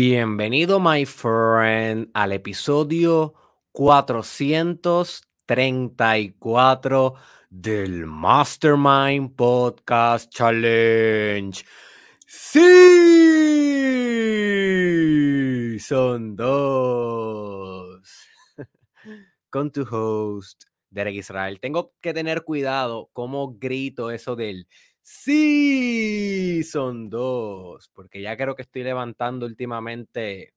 Bienvenido, my friend, al episodio 434 del Mastermind Podcast Challenge. Sí, son dos. Con tu host, Derek Israel. Tengo que tener cuidado cómo grito eso del Sí, son dos, porque ya creo que estoy levantando últimamente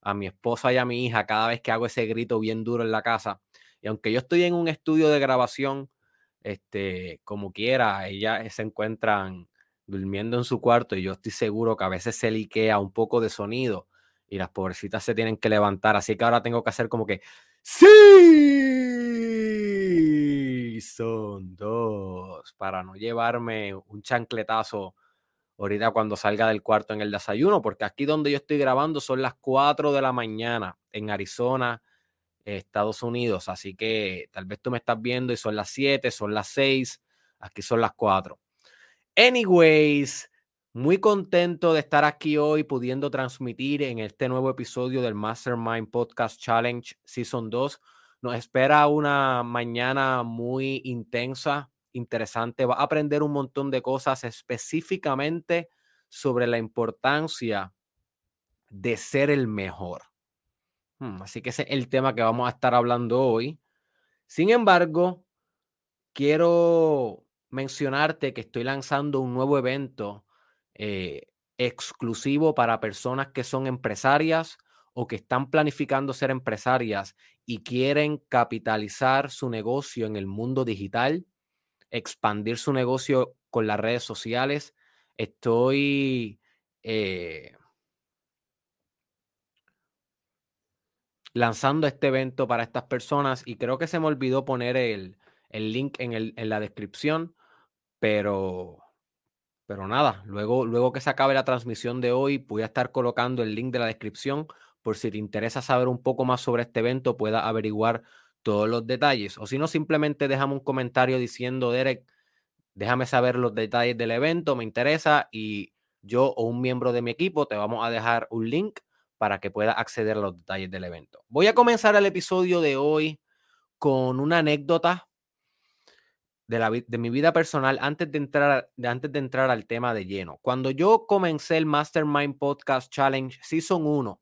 a mi esposa y a mi hija cada vez que hago ese grito bien duro en la casa. Y aunque yo estoy en un estudio de grabación, este, como quiera, ellas se encuentran durmiendo en su cuarto y yo estoy seguro que a veces se liquea un poco de sonido y las pobrecitas se tienen que levantar. Así que ahora tengo que hacer como que, sí, son dos, para no llevarme un chancletazo ahorita cuando salga del cuarto en el desayuno, porque aquí donde yo estoy grabando son las 4 de la mañana en Arizona, Estados Unidos. Así que tal vez tú me estás viendo y son las 7, son las 6, aquí son las 4. Anyways, muy contento de estar aquí hoy pudiendo transmitir en este nuevo episodio del Mastermind Podcast Challenge Season 2. Nos espera una mañana muy intensa, interesante. Va a aprender un montón de cosas específicamente sobre la importancia de ser el mejor. Hmm, así que ese es el tema que vamos a estar hablando hoy. Sin embargo, quiero mencionarte que estoy lanzando un nuevo evento eh, exclusivo para personas que son empresarias o que están planificando ser empresarias y quieren capitalizar su negocio en el mundo digital, expandir su negocio con las redes sociales. Estoy eh, lanzando este evento para estas personas y creo que se me olvidó poner el, link en, en la descripción, pero pero nada, luego, luego que se acabe la transmisión de hoy, voy a estar colocando el link de la descripción por si te interesa saber un poco más sobre este evento, pueda averiguar todos los detalles. O si no, simplemente déjame un comentario diciendo, Derek, déjame saber los detalles del evento, me interesa y yo o un miembro de mi equipo te vamos a dejar un link para que puedas acceder a los detalles del evento. Voy a comenzar el episodio de hoy con una anécdota de, la, de mi vida personal antes de, entrar, antes de entrar al tema de lleno. Cuando yo comencé el Mastermind Podcast Challenge Season 1,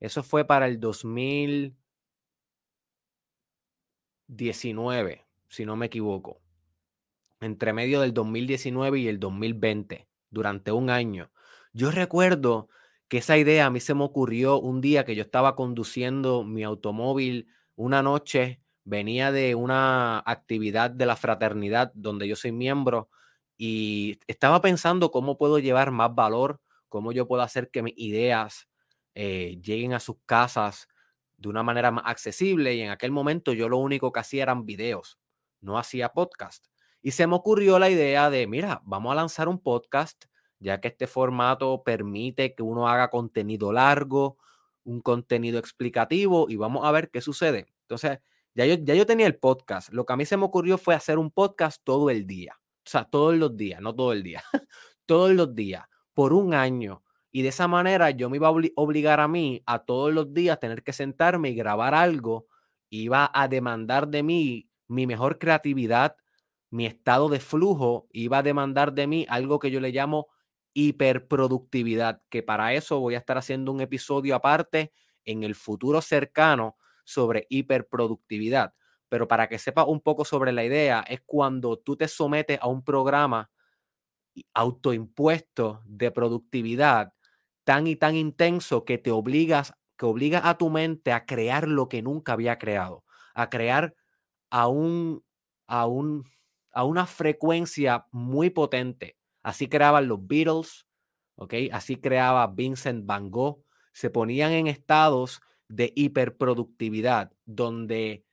eso fue para el 2019, si no me equivoco. Entre medio del 2019 y el 2020, durante un año. Yo recuerdo que esa idea a mí se me ocurrió un día que yo estaba conduciendo mi automóvil una noche venía de una actividad de la fraternidad donde yo soy miembro y estaba pensando cómo puedo llevar más valor, cómo yo puedo hacer que mis ideas eh, lleguen a sus casas de una manera más accesible y en aquel momento yo lo único que hacía eran videos, no hacía podcast. Y se me ocurrió la idea de, mira, vamos a lanzar un podcast, ya que este formato permite que uno haga contenido largo, un contenido explicativo y vamos a ver qué sucede. Entonces, ya yo, tenía el podcast. Lo que a mí se me ocurrió fue hacer un podcast todo el día. O sea, todos los días, no todo el día. todos los días, por un año. Y de esa manera yo me iba a obligar a mí a todos los días tener que sentarme y grabar algo. Iba a demandar de mí mi mejor creatividad, mi estado de flujo. Iba a demandar de mí algo que yo le llamo hiperproductividad, que para eso voy a estar haciendo un episodio aparte en el futuro cercano sobre hiperproductividad. Pero para que sepas un poco sobre la idea, es cuando tú te sometes a un programa autoimpuesto de productividad tan y tan intenso que te obligas, que obliga a tu mente a crear lo que nunca había creado, a crear a un, a un, a una frecuencia muy potente. Así creaban los Beatles. Así creaba Vincent Van Gogh. Se ponían en estados de hiperproductividad, donde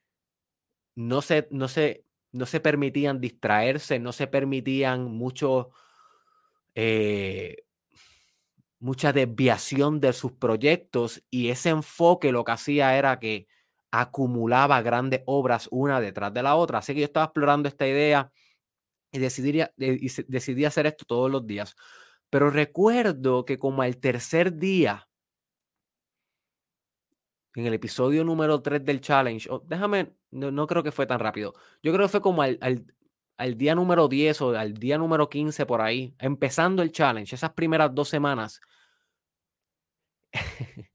no se, no se, no se permitían distraerse, no se permitían mucho, eh, mucha desviación de sus proyectos y ese enfoque lo que hacía era que acumulaba grandes obras una detrás de la otra. Así que yo estaba explorando esta idea y decidí, y decidí hacer esto todos los días. Pero recuerdo que como al tercer día en el episodio número 3 del challenge, déjame, no, creo que fue tan rápido. Yo creo que fue como al, al, día número 10 o al día número 15 por ahí, empezando el challenge, esas primeras dos semanas,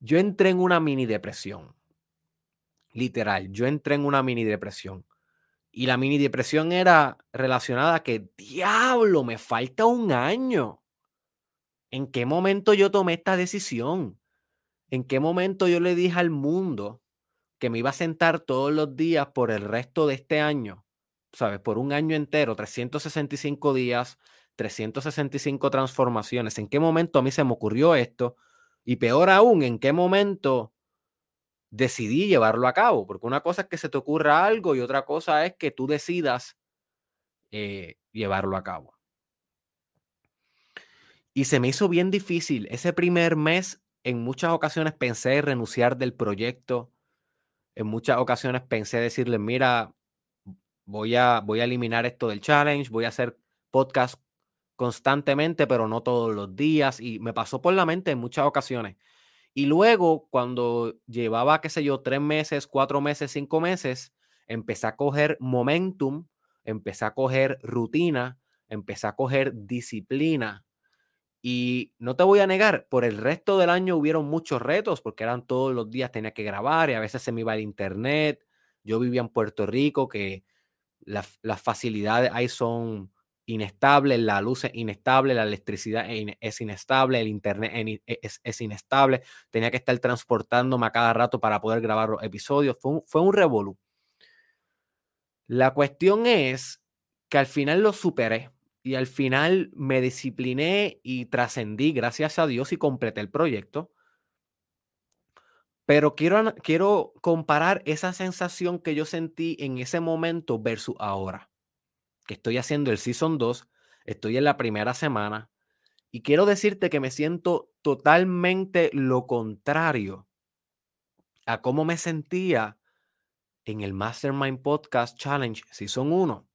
yo entré en una mini depresión. Literal, yo entré en una mini depresión. Y la mini depresión era relacionada a que, diablo, me falta un año. ¿En qué momento yo tomé esta decisión? ¿En qué momento yo le dije al mundo que me iba a sentar todos los días por el resto de este año? ¿Sabes? Por un año entero, 365 días, 365 transformaciones. ¿En qué momento a mí se me ocurrió esto? Y peor aún, ¿en qué momento decidí llevarlo a cabo? Porque una cosa es que se te ocurra algo y otra cosa es que tú decidas eh, llevarlo a cabo. Y se me hizo bien difícil. Ese primer mes, en muchas ocasiones pensé renunciar del proyecto. En muchas ocasiones pensé decirle, mira, voy a, voy a eliminar esto del challenge, voy a hacer podcast constantemente, pero no todos los días. Y me pasó por la mente en muchas ocasiones. Y luego, cuando llevaba, qué sé yo, tres meses, cuatro meses, cinco meses, empecé a coger momentum, empecé a coger rutina, empecé a coger disciplina y no te voy a negar, por el resto del año hubieron muchos retos, porque eran todos los días tenía que grabar y a veces se me iba el internet. Yo vivía en Puerto Rico, que las, facilidades ahí son inestables, la luz es inestable, la electricidad es inestable, el internet e, es, inestable. Tenía que estar transportándome a cada rato para poder grabar los episodios. Fue un, fue un revolú. La cuestión es que al final lo superé y al final me discipliné y trascendí, gracias a Dios, y completé el proyecto. Pero quiero, quiero comparar esa sensación que yo sentí en ese momento versus ahora. Que estoy haciendo el Season 2, estoy en la primera semana y quiero decirte que me siento totalmente lo contrario a cómo me sentía en el Mastermind Podcast Challenge Season 1.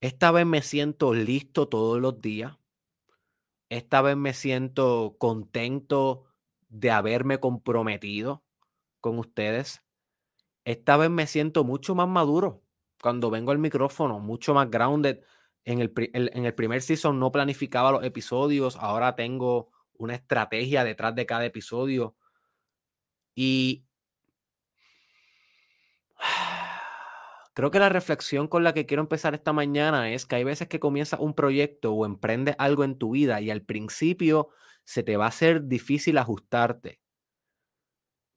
Esta vez me siento listo todos los días. Esta vez me siento contento de haberme comprometido con ustedes. Esta vez me siento mucho más maduro cuando vengo al micrófono, mucho más grounded. En el, en el primer season no planificaba los episodios, ahora tengo una estrategia detrás de cada episodio. Y Creo que la reflexión con la que quiero empezar esta mañana es que hay veces que comienzas un proyecto o emprendes algo en tu vida y al principio se te va a hacer difícil ajustarte.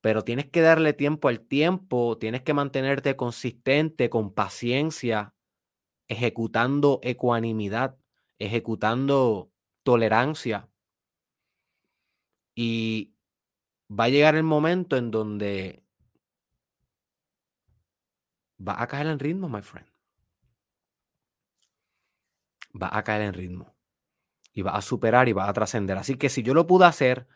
Pero tienes que darle tiempo al tiempo, tienes que mantenerte consistente, con paciencia, ejecutando ecuanimidad, ejecutando tolerancia. Y va a llegar el momento en donde va a caer en ritmo, my friend. Va a caer en ritmo. Y va a superar y va a trascender. Así que si yo lo pude hacer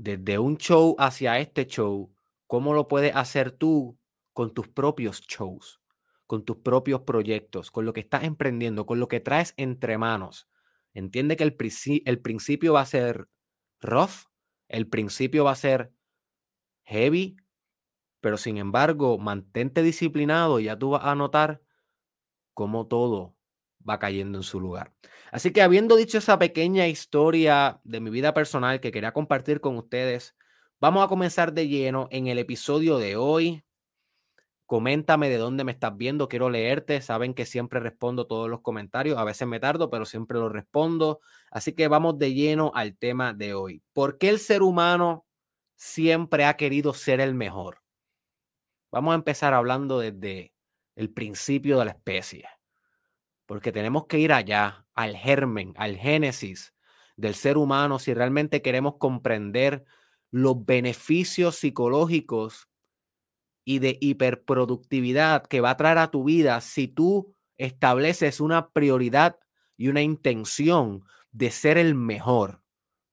desde un show hacia este show, ¿cómo lo puedes hacer tú con tus propios shows, con tus propios proyectos, con lo que estás emprendiendo, con lo que traes entre manos? Entiende que el, el principio va a ser rough, el principio va a ser heavy, pero sin embargo, mantente disciplinado y ya tú vas a notar cómo todo va cayendo en su lugar. Así que habiendo dicho esa pequeña historia de mi vida personal que quería compartir con ustedes, vamos a comenzar de lleno en el episodio de hoy. Coméntame de dónde me estás viendo, quiero leerte. Saben que siempre respondo todos los comentarios, a veces me tardo, pero siempre los respondo. Así que vamos de lleno al tema de hoy. ¿Por qué el ser humano siempre ha querido ser el mejor? Vamos a empezar hablando desde el principio de la especie, porque tenemos que ir allá, al germen, al génesis del ser humano, si realmente queremos comprender los beneficios psicológicos y de hiperproductividad que va a traer a tu vida si tú estableces una prioridad y una intención de ser el mejor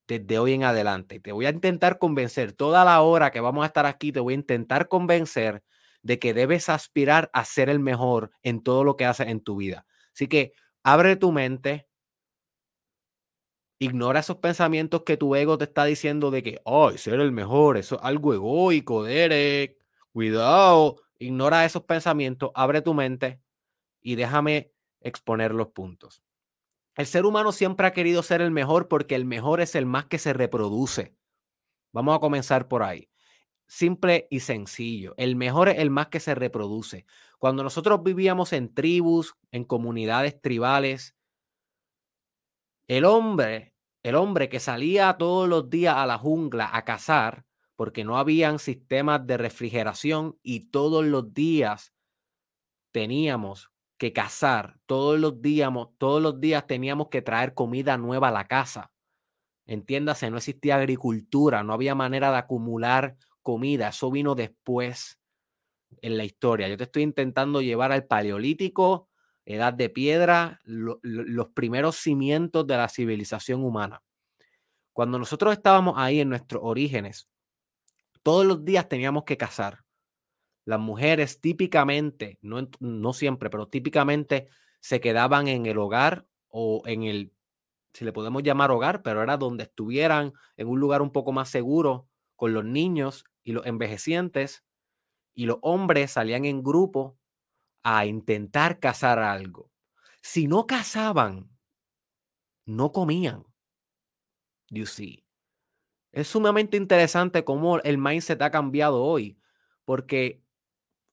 desde hoy en adelante. Te voy a intentar convencer toda la hora que vamos a estar aquí, te voy a intentar convencer de que debes aspirar a ser el mejor en todo lo que haces en tu vida. Así que abre tu mente, Ignora esos pensamientos que tu ego te está diciendo de que, ay, ser el mejor, eso es algo egoico, Derek. Cuidado. Ignora esos pensamientos, abre tu mente y déjame exponer los puntos. El ser humano siempre ha querido ser el mejor porque el mejor es el más que se reproduce. Vamos a comenzar por ahí. Simple y sencillo. El mejor es el más que se reproduce. Cuando nosotros vivíamos en tribus, en comunidades tribales, el hombre, el hombre que salía todos los días a la jungla a cazar, porque no habían sistemas de refrigeración y todos los días teníamos que cazar, todos los días, todos los días teníamos que traer comida nueva a la casa. Entiéndase, no existía agricultura, no había manera de acumular comida, eso vino después en la historia. Yo te estoy intentando llevar al paleolítico, edad de piedra, los primeros cimientos de la civilización humana. Cuando nosotros estábamos ahí en nuestros orígenes, todos los días teníamos que cazar. Las mujeres típicamente, no, no siempre, pero típicamente se quedaban en el hogar o en el, si le podemos llamar hogar, pero era donde estuvieran en un lugar un poco más seguro con los niños y los envejecientes, y los hombres salían en grupo a intentar cazar algo. Si no cazaban, no comían. You see. Es sumamente interesante cómo el mindset ha cambiado hoy, porque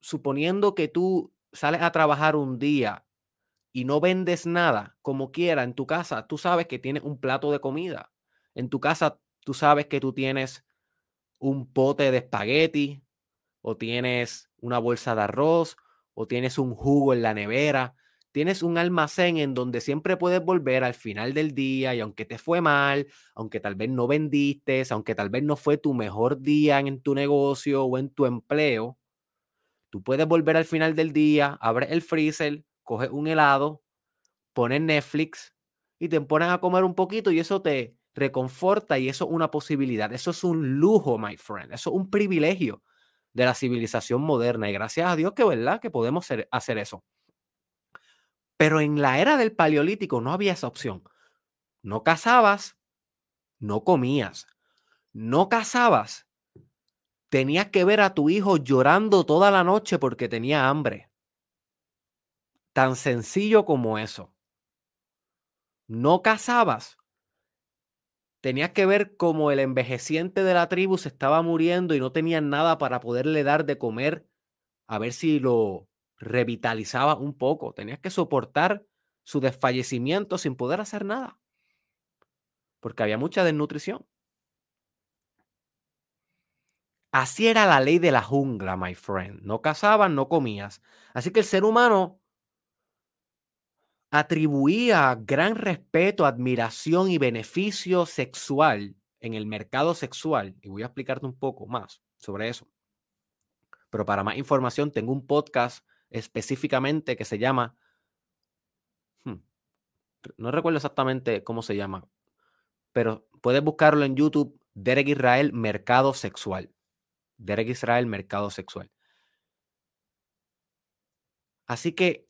suponiendo que tú sales a trabajar un día y no vendes nada, como quiera, en tu casa, tú sabes que tienes un plato de comida. En tu casa, tú sabes que tú tienes un pote de espagueti, o tienes una bolsa de arroz, o tienes un jugo en la nevera, tienes un almacén en donde siempre puedes volver al final del día y aunque te fue mal, aunque tal vez no vendiste, aunque tal vez no fue tu mejor día en tu negocio o en tu empleo, tú puedes volver al final del día, abres el freezer, coges un helado, pones Netflix y te pones a comer un poquito y eso te reconforta y eso es una posibilidad. Eso es un lujo, my friend. Eso es un privilegio de la civilización moderna y gracias a Dios que, ¿verdad? Que podemos hacer eso. Pero en la era del paleolítico no había esa opción. No cazabas, no comías. No cazabas, tenías que ver a tu hijo llorando toda la noche porque tenía hambre. Tan sencillo como eso. No cazabas, tenías que ver cómo el envejeciente de la tribu se estaba muriendo y no tenían nada para poderle dar de comer, a ver si lo revitalizaba un poco. Tenías que soportar su desfallecimiento sin poder hacer nada, porque había mucha desnutrición. Así era la ley de la jungla, my friend. No cazaban, no comías. Así que el ser humano atribuía gran respeto, admiración y beneficio sexual en el mercado sexual. Y voy a explicarte un poco más sobre eso. Pero para más información tengo un podcast específicamente que se llama... Hmm, no recuerdo exactamente cómo se llama, pero puedes buscarlo en YouTube, Derek Israel, Mercado Sexual. Derek Israel, Mercado Sexual. Así que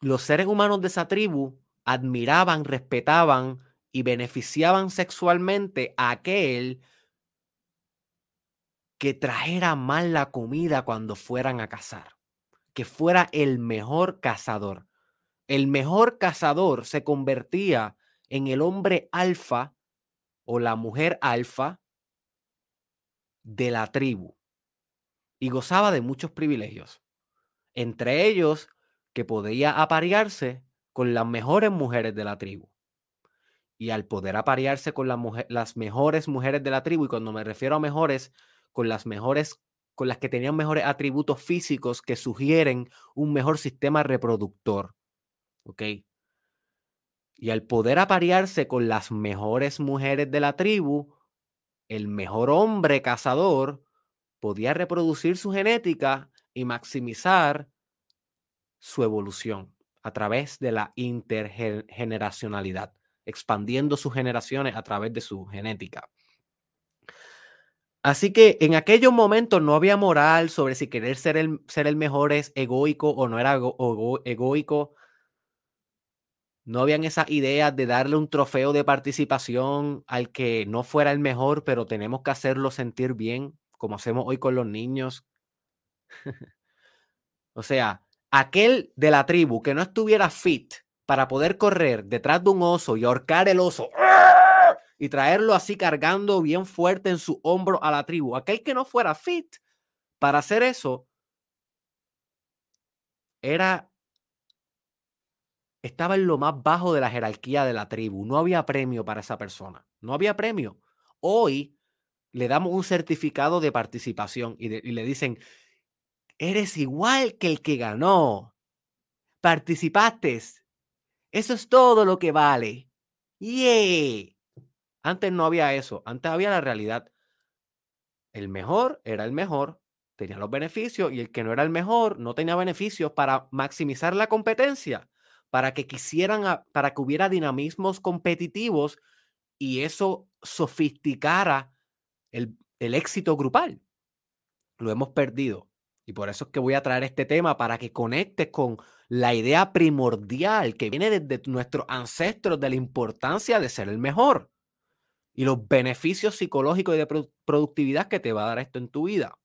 los seres humanos de esa tribu admiraban, respetaban y beneficiaban sexualmente a aquel que trajera mal la comida cuando fueran a cazar, que fuera el mejor cazador. El mejor cazador se convertía en el hombre alfa o la mujer alfa de la tribu y gozaba de muchos privilegios, entre ellos que podía aparearse con las mejores mujeres de la tribu. Y al poder aparearse con las mejores mujeres de la tribu, y cuando me refiero a mejores, con las mejores, con las que tenían mejores atributos físicos que sugieren un mejor sistema reproductor. ¿Ok? Y al poder aparearse con las mejores mujeres de la tribu, el mejor hombre cazador podía reproducir su genética y maximizar su evolución a través de la intergeneracionalidad, expandiendo sus generaciones a través de su genética. Así que en aquellos momentos no había moral sobre si querer ser el, ser el mejor es egoico o no era egoico. No habían esas ideas de darle un trofeo de participación al que no fuera el mejor, pero tenemos que hacerlo sentir bien, como hacemos hoy con los niños. o sea, aquel de la tribu que no estuviera fit para poder correr detrás de un oso y ahorcar el oso y traerlo así cargando bien fuerte en su hombro a la tribu, aquel que no fuera fit para hacer eso, era estaba en lo más bajo de la jerarquía de la tribu. No había premio para esa persona. No había premio. Hoy le damos un certificado de participación y, le dicen, eres igual que el que ganó. Participaste. Eso es todo lo que vale. ¡Yeah! Antes no había eso. Antes había la realidad. El mejor era el mejor, tenía los beneficios y el que no era el mejor no tenía beneficios para maximizar la competencia para que quisieran, para que hubiera dinamismos competitivos y eso sofisticara el, el éxito grupal. Lo hemos perdido. Y por eso es que voy a traer este tema para que conectes con la idea primordial que viene desde nuestros ancestros de la importancia de ser el mejor y los beneficios psicológicos y de productividad que te va a dar esto en tu vida.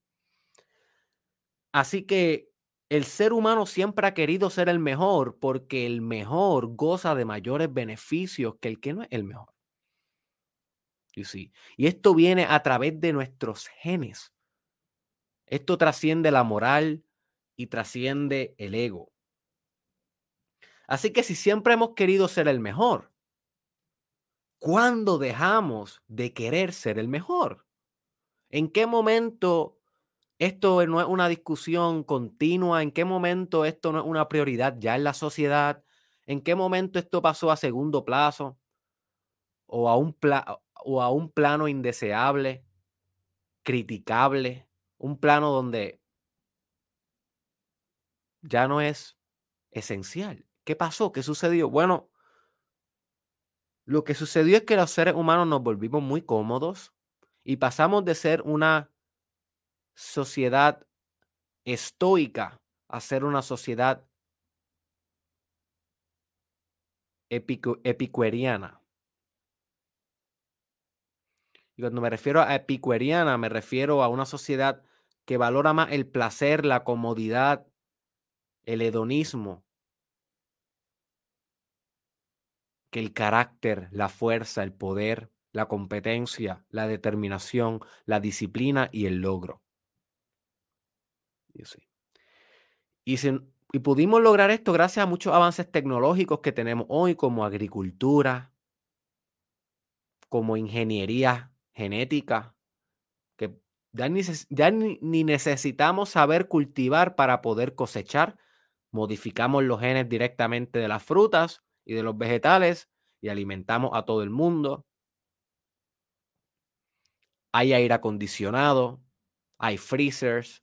Así que el ser humano siempre ha querido ser el mejor porque el mejor goza de mayores beneficios que el que no es el mejor. Y esto viene a través de nuestros genes. Esto trasciende la moral y trasciende el ego. Así que si siempre hemos querido ser el mejor, ¿cuándo dejamos de querer ser el mejor? ¿En qué momento esto no es una discusión continua, en qué momento esto no es una prioridad ya en la sociedad, en qué momento esto pasó a segundo plazo o a un, o a un plano indeseable, criticable, un plano donde ya no es esencial. ¿Qué pasó? ¿Qué sucedió? Bueno, lo que sucedió es que los seres humanos nos volvimos muy cómodos y pasamos de ser una sociedad estoica a ser una sociedad epicueriana. Y cuando me refiero a epicueriana, me refiero a una sociedad que valora más el placer, la comodidad, el hedonismo, que el carácter, la fuerza, el poder, la competencia, la determinación, la disciplina y el logro. Y, y pudimos lograr esto gracias a muchos avances tecnológicos que tenemos hoy, como agricultura, como ingeniería genética, que ya, ni, ni necesitamos saber cultivar para poder cosechar. Modificamos los genes directamente de las frutas y de los vegetales y alimentamos a todo el mundo. Hay aire acondicionado, hay freezers,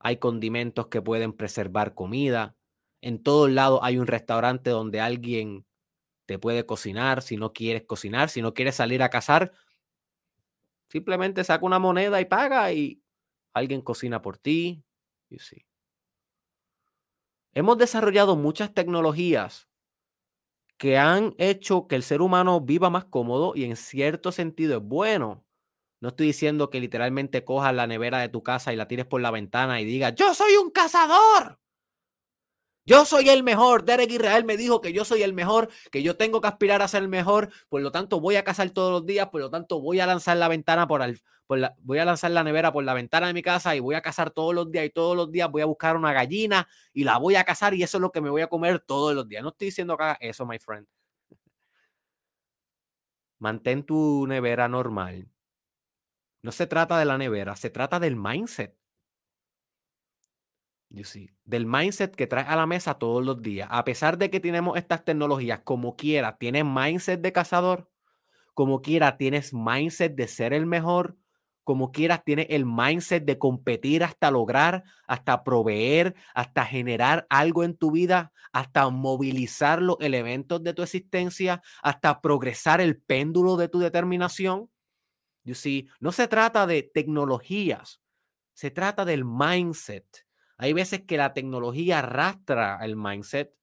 hay condimentos que pueden preservar comida. En todos lados hay un restaurante donde alguien te puede cocinar si no quieres cocinar, si no quieres salir a cazar, simplemente saca una moneda y paga y alguien cocina por ti. Hemos desarrollado muchas tecnologías que han hecho que el ser humano viva más cómodo y en cierto sentido es bueno. No estoy diciendo que literalmente cojas la nevera de tu casa y la tires por la ventana y digas, yo soy un cazador. Yo soy el mejor. Derek Israel me dijo que yo soy el mejor, que yo tengo que aspirar a ser el mejor. Por lo tanto, voy a cazar todos los días. Por lo tanto, voy a lanzar la ventana por, la, voy a lanzar la nevera por la ventana de mi casa y voy a cazar todos los días. Y todos los días voy a buscar una gallina y la voy a cazar y eso es lo que me voy a comer todos los días. No estoy diciendo hagas eso, my friend. Mantén tu nevera normal no se trata de la nevera, se trata del mindset. You see, del mindset que traes a la mesa todos los días. A pesar de que tenemos estas tecnologías, como quiera, tienes mindset de cazador, como quiera, tienes mindset de ser el mejor, como quieras, tienes el mindset de competir hasta lograr, hasta proveer, hasta generar algo en tu vida, hasta movilizar los elementos de tu existencia, hasta progresar el péndulo de tu determinación. You see, no se trata de tecnologías, se trata del mindset. Hay veces que la tecnología arrastra el mindset.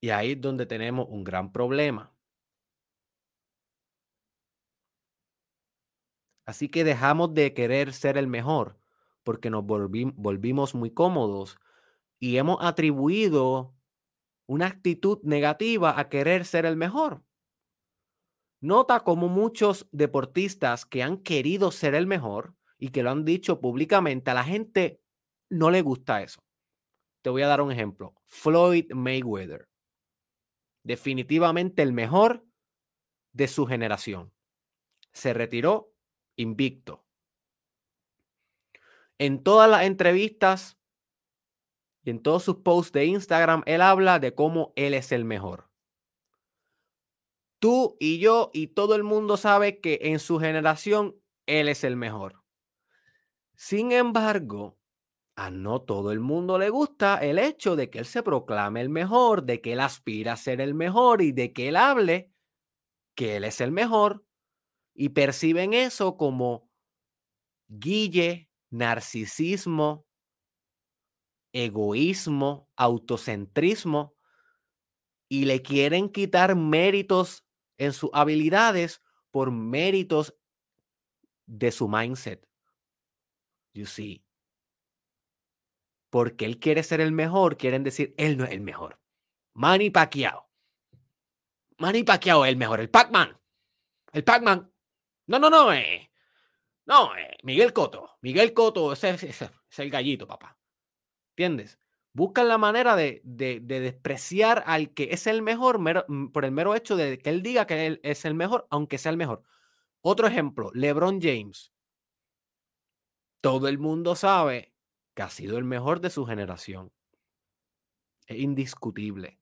Y ahí es donde tenemos un gran problema. Así que dejamos de querer ser el mejor porque nos volvimos muy cómodos y hemos atribuido una actitud negativa a querer ser el mejor. Nota cómo muchos deportistas que han querido ser el mejor y que lo han dicho públicamente, a la gente no le gusta eso. Te voy a dar un ejemplo. Floyd Mayweather. Definitivamente el mejor de su generación. Se retiró invicto. En todas las entrevistas y en todos sus posts de Instagram, él habla de cómo él es el mejor. Tú y yo y todo el mundo sabe que en su generación él es el mejor. Sin embargo, a no todo el mundo le gusta el hecho de que él se proclame el mejor, de que él aspira a ser el mejor y de que él hable que él es el mejor y perciben eso como guille, narcisismo, egoísmo, autocentrismo y le quieren quitar méritos en sus habilidades por méritos de su mindset. You see. Porque él quiere ser el mejor, quieren decir, él no es el mejor. Manny Pacquiao. Manny Pacquiao es el mejor. El Pac-Man. El Pac-Man. No, no, no. Eh. No, eh. Miguel Coto. Miguel Coto ese, es el gallito, papá. ¿Entiendes? Buscan la manera de, de, despreciar al que es el mejor mm, por el mero hecho de que él diga que él es el mejor, aunque sea el mejor. Otro ejemplo, LeBron James. Todo el mundo sabe que ha sido el mejor de su generación. Es indiscutible.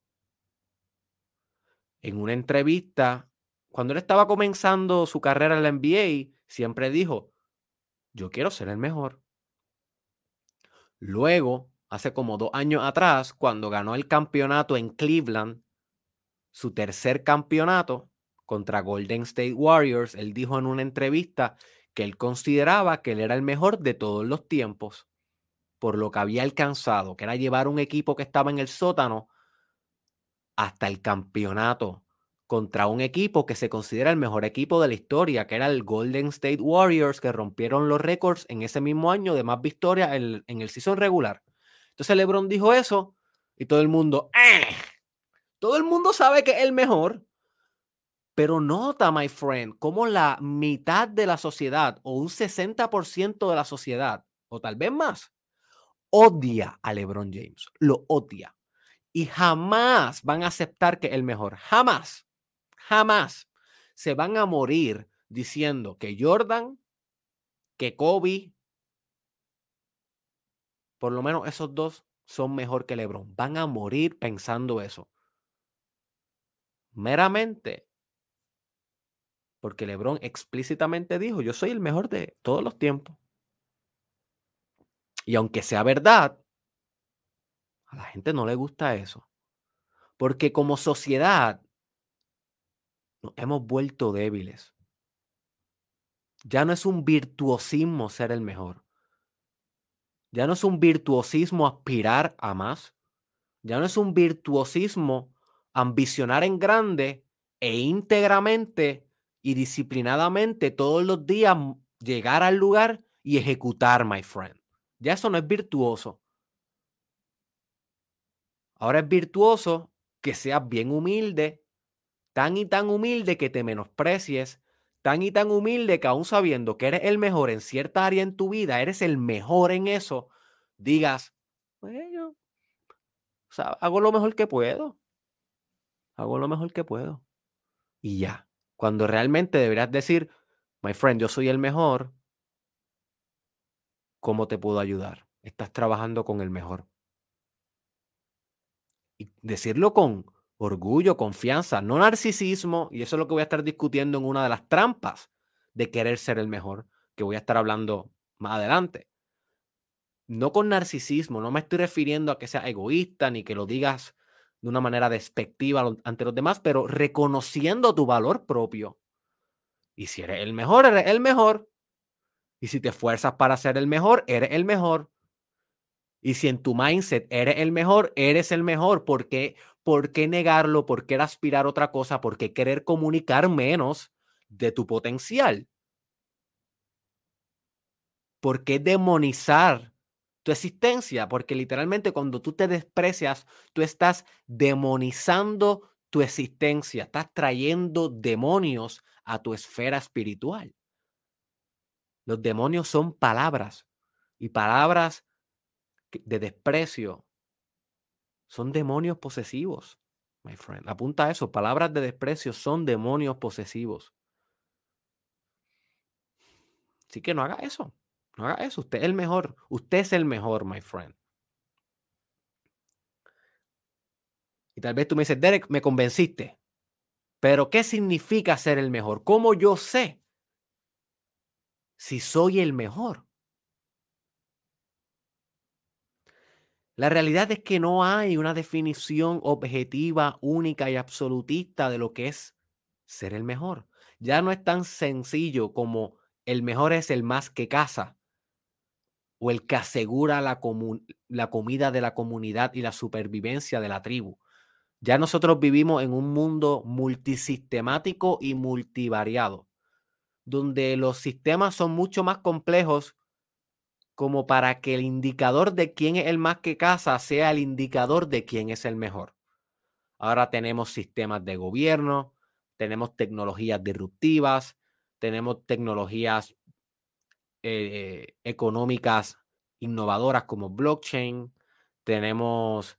En una entrevista, cuando él estaba comenzando su carrera en la NBA, siempre dijo, yo quiero ser el mejor. Luego, hace como dos años atrás, cuando ganó el campeonato en Cleveland, su tercer campeonato contra Golden State Warriors, él dijo en una entrevista que él consideraba que él era el mejor de todos los tiempos por lo que había alcanzado, que era llevar un equipo que estaba en el sótano hasta el campeonato contra un equipo que se considera el mejor equipo de la historia, que era el Golden State Warriors, que rompieron los récords en ese mismo año de más victorias en, el season regular. Entonces LeBron dijo eso y todo el mundo, ¡eh! Todo el mundo sabe que es el mejor, pero nota, my friend, como la mitad de la sociedad o un 60% de la sociedad, o tal vez más, odia a LeBron James, lo odia. Y jamás van a aceptar que el mejor, jamás jamás se van a morir diciendo que Jordan, que Kobe, por lo menos esos dos son mejor que LeBron. Van a morir pensando eso. Meramente porque LeBron explícitamente dijo, yo soy el mejor de todos los tiempos. Y aunque sea verdad, a la gente no le gusta eso. Porque como sociedad nos hemos vuelto débiles. Ya no es un virtuosismo ser el mejor. Ya no es un virtuosismo aspirar a más. Ya no es un virtuosismo ambicionar en grande e íntegramente y disciplinadamente todos los días llegar al lugar y ejecutar, my friend. Ya eso no es virtuoso. Ahora es virtuoso que seas bien humilde, tan y tan humilde que te menosprecies, tan y tan humilde que aún sabiendo que eres el mejor en cierta área en tu vida, eres el mejor en eso, digas, bueno, o sea, hago lo mejor que puedo. Hago lo mejor que puedo. Y ya. Cuando realmente deberías decir, my friend, yo soy el mejor, ¿cómo te puedo ayudar? Estás trabajando con el mejor. Y decirlo con, orgullo, confianza, no narcisismo, y eso es lo que voy a estar discutiendo en una de las trampas de querer ser el mejor, que voy a estar hablando más adelante. No con narcisismo, no me estoy refiriendo a que sea egoísta ni que lo digas de una manera despectiva ante los demás, pero reconociendo tu valor propio. Y si eres el mejor, eres el mejor. Y si te esfuerzas para ser el mejor, eres el mejor. Y si en tu mindset eres el mejor, eres el mejor. por qué negarlo, por qué aspirar a otra cosa, por qué querer comunicar menos de tu potencial. ¿Por qué demonizar tu existencia? Porque literalmente cuando tú te desprecias, tú estás demonizando tu existencia, estás trayendo demonios a tu esfera espiritual. Los demonios son palabras y palabras de desprecio son demonios posesivos, my friend. Apunta a eso, palabras de desprecio son demonios posesivos. Así que no haga eso. No haga eso. Usted es el mejor. Usted es el mejor, my friend. Y tal vez tú me dices, Derek, me convenciste. Pero ¿qué significa ser el mejor? ¿Cómo yo sé si soy el mejor? La realidad es que no hay una definición objetiva, única y absolutista de lo que es ser el mejor. Ya no es tan sencillo como el mejor es el más que casa o el que asegura la, la comida de la comunidad y la supervivencia de la tribu. Ya nosotros vivimos en un mundo multisistemático y multivariado, donde los sistemas son mucho más complejos como para que el indicador de quién es el más que casa sea el indicador de quién es el mejor. Ahora tenemos sistemas de gobierno, tenemos tecnologías disruptivas, tenemos tecnologías eh, económicas innovadoras como blockchain, tenemos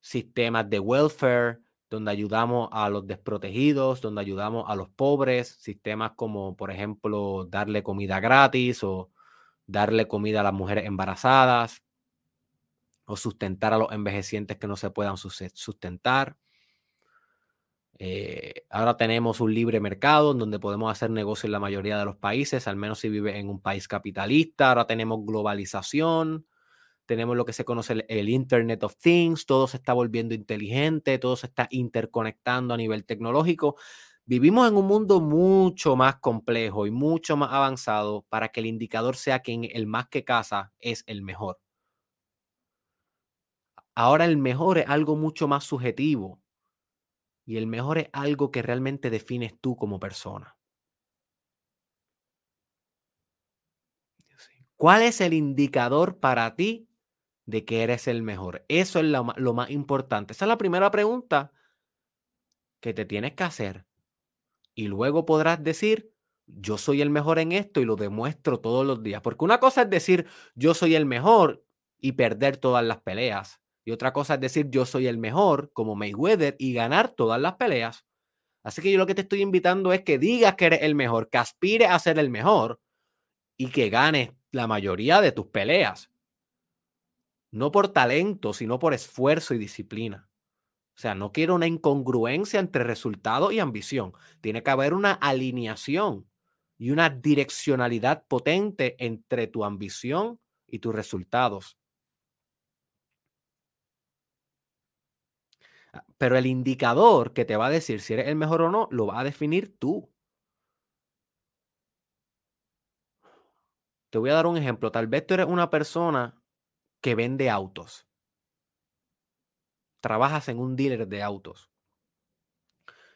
sistemas de welfare donde ayudamos a los desprotegidos, donde ayudamos a los pobres, sistemas como por ejemplo darle comida gratis o darle comida a las mujeres embarazadas o sustentar a los envejecientes que no se puedan sustentar. Eh, ahora tenemos un libre mercado donde podemos hacer negocio en la mayoría de los países, al menos si vive en un país capitalista. Ahora tenemos globalización, tenemos lo que se conoce el, el, Internet of Things, todo se está volviendo inteligente, todo se está interconectando a nivel tecnológico. Vivimos en un mundo mucho más complejo y mucho más avanzado para que el indicador sea que el más que casa es el mejor. Ahora el mejor es algo mucho más subjetivo y el mejor es algo que realmente defines tú como persona. ¿Cuál es el indicador para ti de que eres el mejor? Eso es lo, más importante. Esa es la primera pregunta que te tienes que hacer y luego podrás decir, yo soy el mejor en esto y lo demuestro todos los días. Porque una cosa es decir, yo soy el mejor y perder todas las peleas. Y otra cosa es decir, yo soy el mejor como Mayweather y ganar todas las peleas. Así que yo lo que te estoy invitando es que digas que eres el mejor, que aspires a ser el mejor y que ganes la mayoría de tus peleas. No por talento, sino por esfuerzo y disciplina. O sea, no quiero una incongruencia entre resultado y ambición. Tiene que haber una alineación y una direccionalidad potente entre tu ambición y tus resultados. Pero el indicador que te va a decir si eres el mejor o no, lo va a definir tú. Te voy a dar un ejemplo. Tal vez tú eres una persona que vende autos trabajas en un dealer de autos.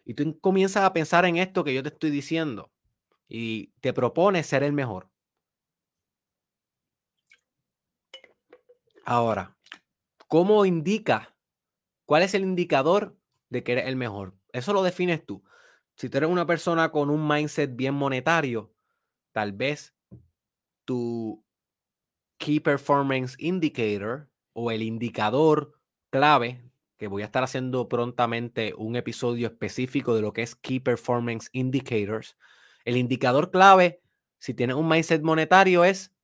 Y tú comienzas a pensar en esto que yo te estoy diciendo y te propones ser el mejor. Ahora, ¿cómo indica? ¿Cuál es el indicador de que eres el mejor? Eso lo defines tú. Si tú eres una persona con un mindset bien monetario, tal vez tu Key Performance Indicator o el indicador clave que voy a estar haciendo prontamente un episodio específico de lo que es Key Performance Indicators. El indicador clave, si tienes un mindset monetario, es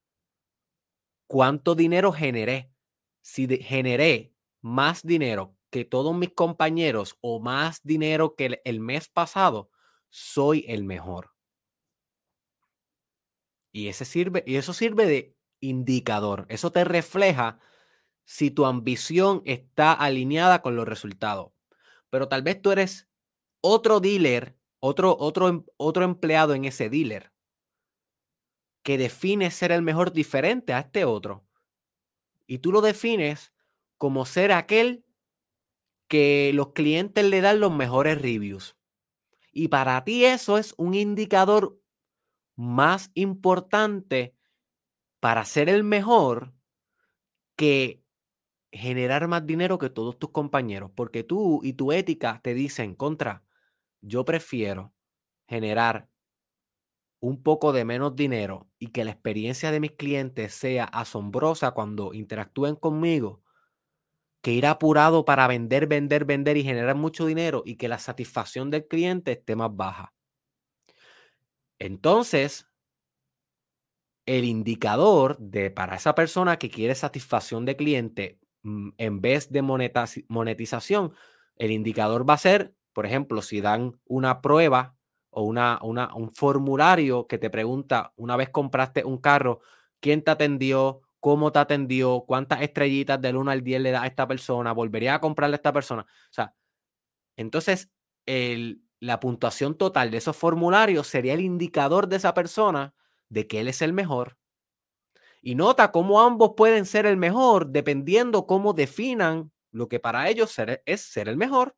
cuánto dinero generé. Si generé más dinero que todos mis compañeros o más dinero que el mes pasado, soy el mejor. Y, ese sirve, y eso sirve de indicador. Eso te refleja si tu ambición está alineada con los resultados. Pero tal vez tú eres otro dealer, otro, otro, em, otro empleado en ese dealer que define ser el mejor diferente a este otro. Y tú lo defines como ser aquel que los clientes le dan los mejores reviews. Y para ti eso es un indicador más importante para ser el mejor que generar más dinero que todos tus compañeros, porque tú y tu ética te dicen contra, yo prefiero generar un poco de menos dinero y que la experiencia de mis clientes sea asombrosa cuando interactúen conmigo, que ir apurado para vender, vender, vender y generar mucho dinero y que la satisfacción del cliente esté más baja. Entonces, el indicador de para esa persona que quiere satisfacción de cliente mm, en vez de monetización, el indicador va a ser, por ejemplo, si dan una prueba o una, un formulario que te pregunta, una vez compraste un carro, quién te atendió, cómo te atendió, cuántas estrellitas del 1 al 10 le da a esta persona, volvería a comprarle a esta persona. O sea, entonces la puntuación total de esos formularios sería el indicador de esa persona de que él es el mejor. Y nota cómo ambos pueden ser el mejor dependiendo cómo definan lo que para ellos es ser el mejor.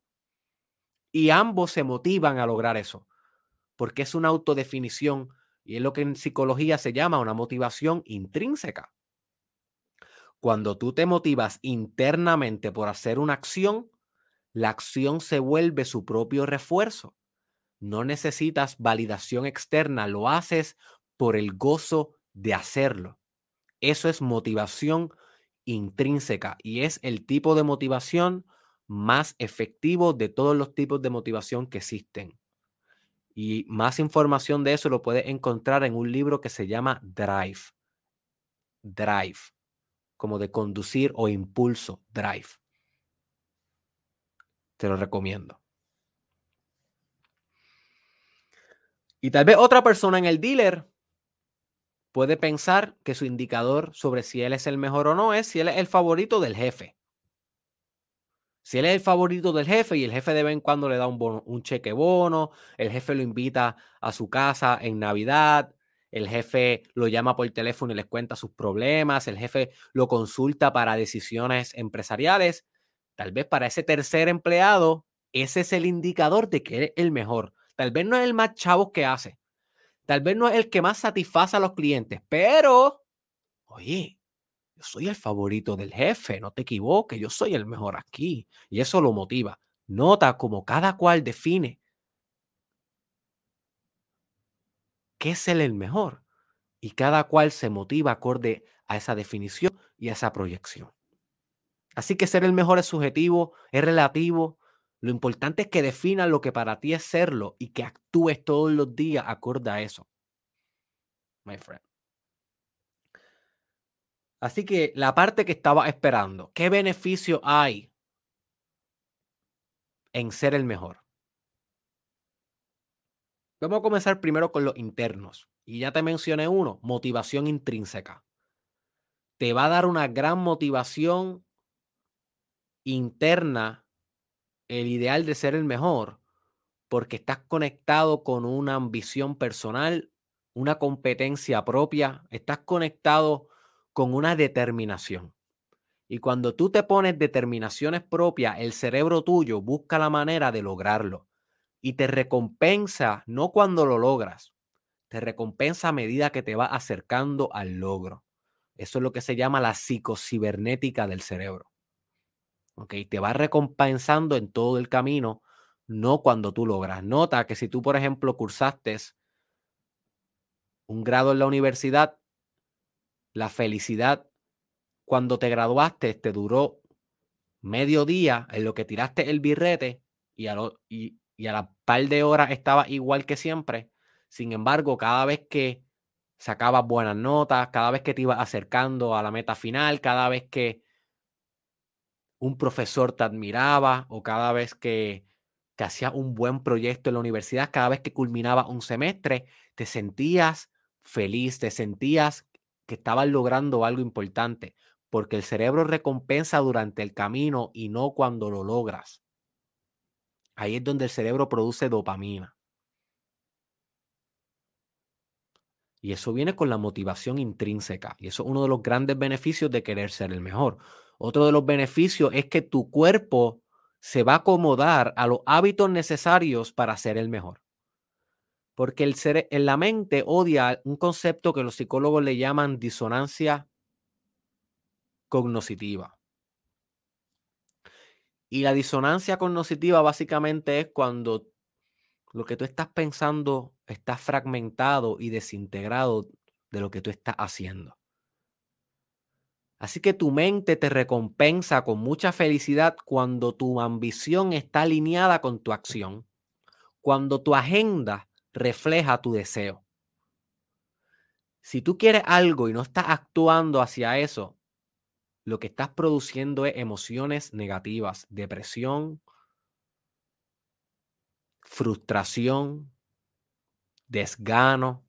Y ambos se motivan a lograr eso porque es una autodefinición y es lo que en psicología se llama una motivación intrínseca. Cuando tú te motivas internamente por hacer una acción, la acción se vuelve su propio refuerzo. No necesitas validación externa, lo haces por el gozo de hacerlo. Eso es motivación intrínseca y es el tipo de motivación más efectivo de todos los tipos de motivación que existen. Y más información de eso lo puedes encontrar en un libro que se llama Drive. Drive, como de conducir o impulso, Drive. Te lo recomiendo. Y tal vez otra persona en el dealer puede pensar que su indicador sobre si él es el mejor o no es si él es el favorito del jefe. Si él es el favorito del jefe y el jefe de vez en cuando le da un, un cheque bono, el jefe lo invita a su casa en Navidad, el jefe lo llama por teléfono y les cuenta sus problemas, el jefe lo consulta para decisiones empresariales, tal vez para ese tercer empleado, ese es el indicador de que es el mejor. Tal vez no es el más chavo que hace, tal vez no es el que más satisface a los clientes, pero, oye, yo soy el favorito del jefe, no te equivoques, yo soy el mejor aquí. Y eso lo motiva. Nota como cada cual define qué es el mejor. Y cada cual se motiva acorde a esa definición y a esa proyección. Así que ser el mejor es subjetivo, es relativo. Lo importante es que definas lo que para ti es serlo y que actúes todos los días acorde a eso. My friend. Así que la parte que estaba esperando, ¿qué beneficio hay en ser el mejor? Vamos a comenzar primero con los internos. Y ya te mencioné uno, motivación intrínseca. Te va a dar una gran motivación interna el ideal de ser el mejor porque estás conectado con una ambición personal, una competencia propia, estás conectado con una determinación. Y cuando tú te pones determinaciones propias, el cerebro tuyo busca la manera de lograrlo. Y te recompensa no cuando lo logras, te recompensa a medida que te va acercando al logro. Eso es lo que se llama la psicocibernética del cerebro. ¿Ok? Te va recompensando en todo el camino, no cuando tú logras. Nota que si tú, por ejemplo, cursaste un grado en la universidad, la felicidad cuando te graduaste te duró medio día en lo que tiraste el birrete y a, y, a la par de horas estaba igual que siempre. Sin embargo, cada vez que sacabas buenas notas, cada vez que te ibas acercando a la meta final, cada vez que un profesor te admiraba o cada vez que, que hacías un buen proyecto en la universidad, cada vez que culminaba un semestre, te sentías feliz, te sentías que estabas logrando algo importante, porque el cerebro recompensa durante el camino y no cuando lo logras. Ahí es donde el cerebro produce dopamina. Y eso viene con la motivación intrínseca. Y eso es uno de los grandes beneficios de querer ser el mejor. Otro de los beneficios es que tu cuerpo se va a acomodar a los hábitos necesarios para ser el mejor. Porque el ser, en la mente odia un concepto que los psicólogos le llaman disonancia cognoscitiva. Y la disonancia cognoscitiva básicamente es cuando lo que tú estás pensando está fragmentado y desintegrado de lo que tú estás haciendo. Así que tu mente te recompensa con mucha felicidad cuando tu ambición está alineada con tu acción, cuando tu agenda refleja tu deseo. Si tú quieres algo y no estás actuando hacia eso, lo que estás produciendo es emociones negativas, depresión, frustración, desgano.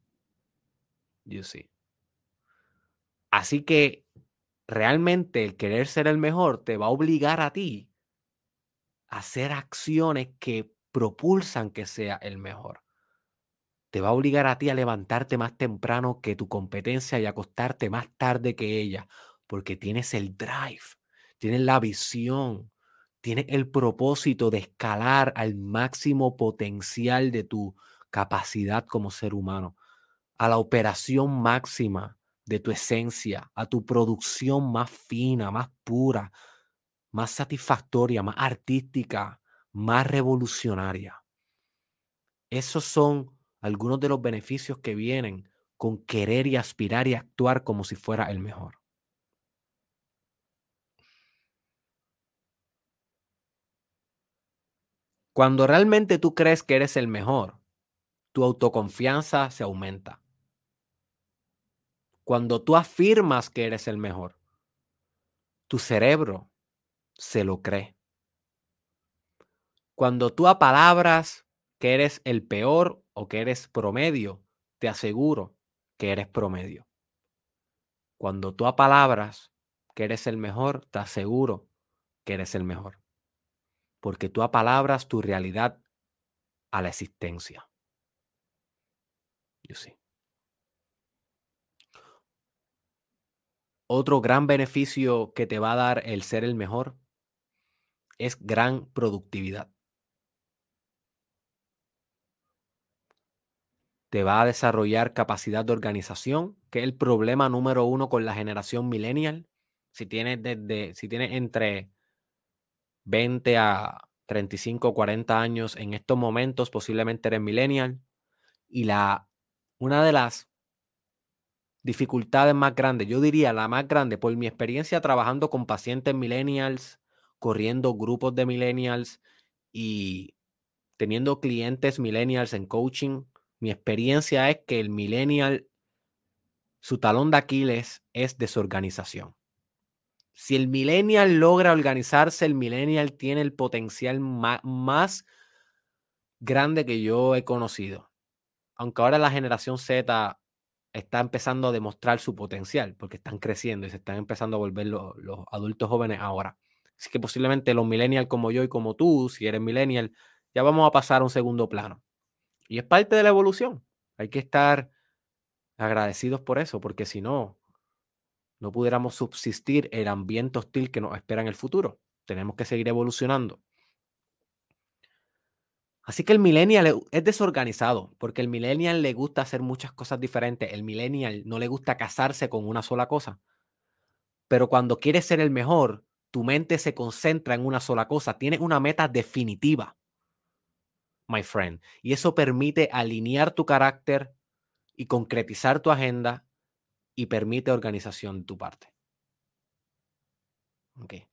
You see. Así que realmente el querer ser el mejor te va a obligar a ti a hacer acciones que propulsan que sea el mejor. Te va a obligar a ti a levantarte más temprano que tu competencia y acostarte más tarde que ella, porque tienes el drive, tienes la visión, tienes el propósito de escalar al máximo potencial de tu capacidad como ser humano, a la operación máxima de tu esencia, a tu producción más fina, más pura, más satisfactoria, más artística, más revolucionaria. Esos son algunos de los beneficios que vienen con querer y aspirar y actuar como si fuera el mejor. Cuando realmente tú crees que eres el mejor, tu autoconfianza se aumenta cuando tú afirmas que eres el mejor, tu cerebro se lo cree. Cuando tú apalabras que eres el peor o que eres promedio, te aseguro que eres promedio. Cuando tú apalabras que eres el mejor, te aseguro que eres el mejor. Porque tú apalabras tu realidad a la existencia. Otro gran beneficio que te va a dar el ser el mejor es gran productividad. Te va a desarrollar capacidad de organización, que es el problema número uno con la generación millennial. Si tienes, desde, si tienes entre 20 a 35 o 40 años en estos momentos, posiblemente eres millennial. Y la, una de las dificultades más grandes, yo diría la más grande por mi experiencia trabajando con pacientes millennials, corriendo grupos de millennials y teniendo clientes millennials en coaching, mi experiencia es que el millennial, su talón de Aquiles es desorganización. Si el millennial logra organizarse, el millennial tiene el potencial más, grande que yo he conocido. Aunque ahora la generación Z está empezando a demostrar su potencial, porque están creciendo y se están empezando a volver los, adultos jóvenes ahora. Así que posiblemente los millennials como yo y como tú, si eres millennial, ya vamos a pasar a un segundo plano. Y es parte de la evolución. Hay que estar agradecidos por eso, porque si no, no pudiéramos subsistir el ambiente hostil que nos espera en el futuro. Tenemos que seguir evolucionando. Así que el millennial es desorganizado, porque el millennial le gusta hacer muchas cosas diferentes. El millennial no le gusta casarse con una sola cosa. Pero cuando quieres ser el mejor, tu mente se concentra en una sola cosa. Tienes una meta definitiva, my friend. Y eso permite alinear tu carácter y concretizar tu agenda y permite organización de tu parte. Okay.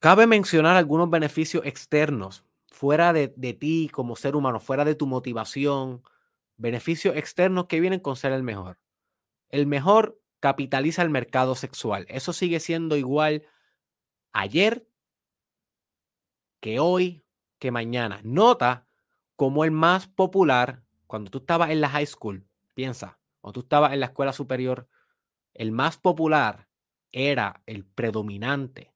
Cabe mencionar algunos beneficios externos, fuera de, ti como ser humano, fuera de tu motivación, beneficios externos que vienen con ser el mejor. El mejor capitaliza el mercado sexual. Eso sigue siendo igual ayer que hoy, que mañana. Nota como el más popular, cuando tú estabas en la high school, piensa, cuando tú estabas en la escuela superior, el más popular era el predominante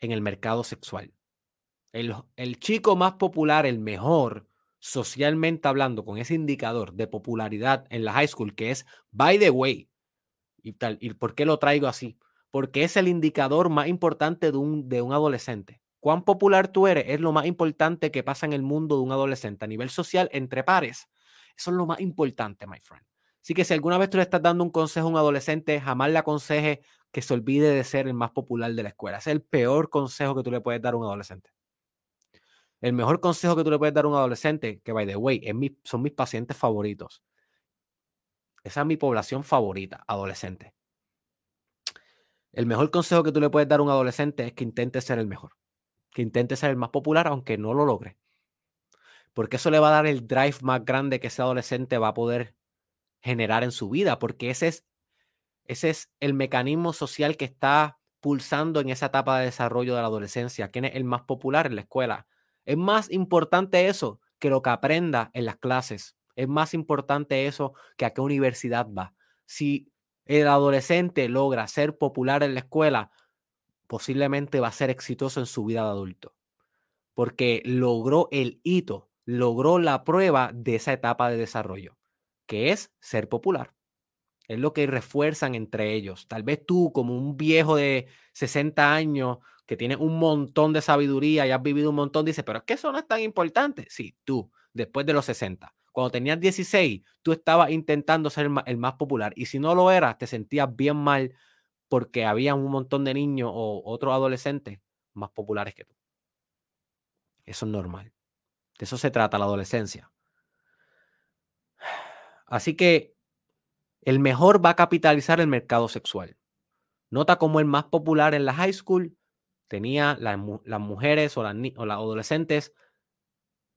en el mercado sexual. El, chico más popular, el mejor, socialmente hablando, con ese indicador de popularidad en la high school, que es, by the way, y tal, ¿y por qué lo traigo así? Porque es el indicador más importante de un, de un adolescente. Cuán popular tú eres es lo más importante que pasa en el mundo de un adolescente a nivel social entre pares. Eso es lo más importante, my friend. Así que si alguna vez tú le estás dando un consejo a un adolescente, jamás le aconseje que se olvide de ser el más popular de la escuela. es el peor consejo que tú le puedes dar a un adolescente. El mejor consejo que tú le puedes dar a un adolescente, que by the way, son mis pacientes favoritos. Esa es mi población favorita, adolescente. El mejor consejo que tú le puedes dar a un adolescente es que intente ser el mejor, que intente ser el más popular, aunque no lo logre. Porque eso le va a dar el drive más grande que ese adolescente va a poder generar en su vida, porque ese es, ese es el mecanismo social que está pulsando en esa etapa de desarrollo de la adolescencia. ¿Quién es el más popular en la escuela? Es más importante eso que lo que aprenda en las clases. Es más importante eso que a qué universidad va. Si el adolescente logra ser popular en la escuela, posiblemente va a ser exitoso en su vida de adulto. Porque logró el hito, logró la prueba de esa etapa de desarrollo, que es ser popular. Es lo que refuerzan entre ellos. Tal vez tú, como un viejo de 60 años, que tiene un montón de sabiduría y has vivido un montón, dices, pero es que eso no es tan importante. Sí, tú, después de los 60. Cuando tenías 16, tú estabas intentando ser el más popular. Y si no lo eras, te sentías bien mal porque había un montón de niños o otros adolescentes más populares que tú. Eso es normal. De eso se trata la adolescencia. Así que el mejor va a capitalizar el mercado sexual. Nota cómo el más popular en la high school tenía las, mujeres o las, adolescentes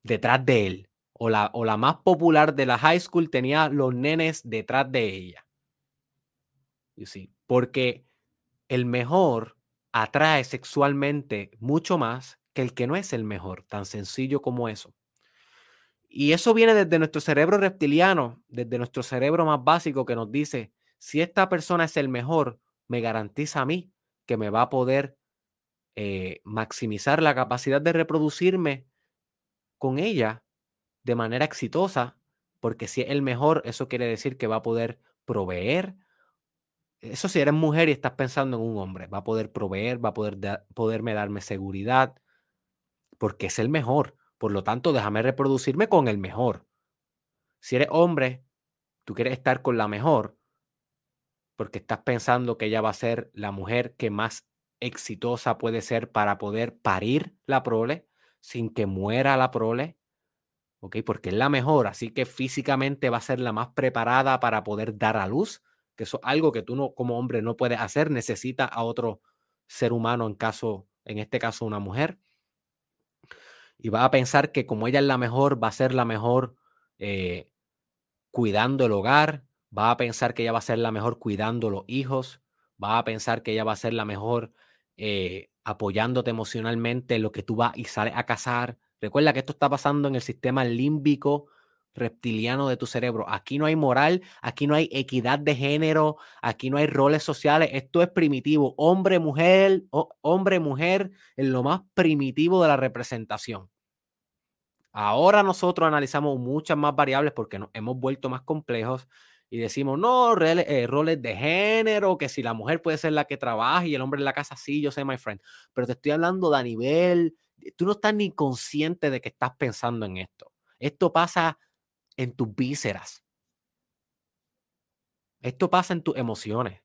detrás de él. O la, o la más popular de la high school tenía los nenes detrás de ella. You Porque el mejor atrae sexualmente mucho más que el que no es el mejor, tan sencillo como eso. Y eso viene desde nuestro cerebro reptiliano, desde nuestro cerebro más básico que nos dice, si esta persona es el mejor, me garantiza a mí que me va a poder eh, maximizar la capacidad de reproducirme con ella de manera exitosa, porque si es el mejor, eso quiere decir que va a poder proveer. Eso si eres mujer y estás pensando en un hombre, va a poder proveer, va a poder poderme darme seguridad, porque es el mejor. Por lo tanto, déjame reproducirme con el mejor. Si eres hombre, tú quieres estar con la mejor porque estás pensando que ella va a ser la mujer que más exitosa puede ser para poder parir la prole sin que muera la prole. ¿Ok? Porque es la mejor, así que físicamente va a ser la más preparada para poder dar a luz, que eso es algo que tú no, como hombre no puedes hacer, necesita a otro ser humano en caso, en este caso una mujer y va a pensar que como ella es la mejor, va a ser la mejor eh, cuidando el hogar, va a pensar que ella va a ser la mejor cuidando los hijos, va a pensar que ella va a ser la mejor eh, apoyándote emocionalmente en lo que tú vas y sales a cazar. Recuerda que esto está pasando en el sistema límbico reptiliano de tu cerebro. Aquí no hay moral, aquí no hay equidad de género, aquí no hay roles sociales. Esto es primitivo. Hombre, mujer, hombre, mujer, en lo más primitivo de la representación. Ahora nosotros analizamos muchas más variables porque nos hemos vuelto más complejos y decimos, no, eh, roles de género, que si la mujer puede ser la que trabaja y el hombre en la casa, sí, yo sé, my friend. Pero te estoy hablando de a nivel, tú no estás ni consciente de que estás pensando en esto. Esto pasa en tus vísceras. Esto pasa en tus emociones.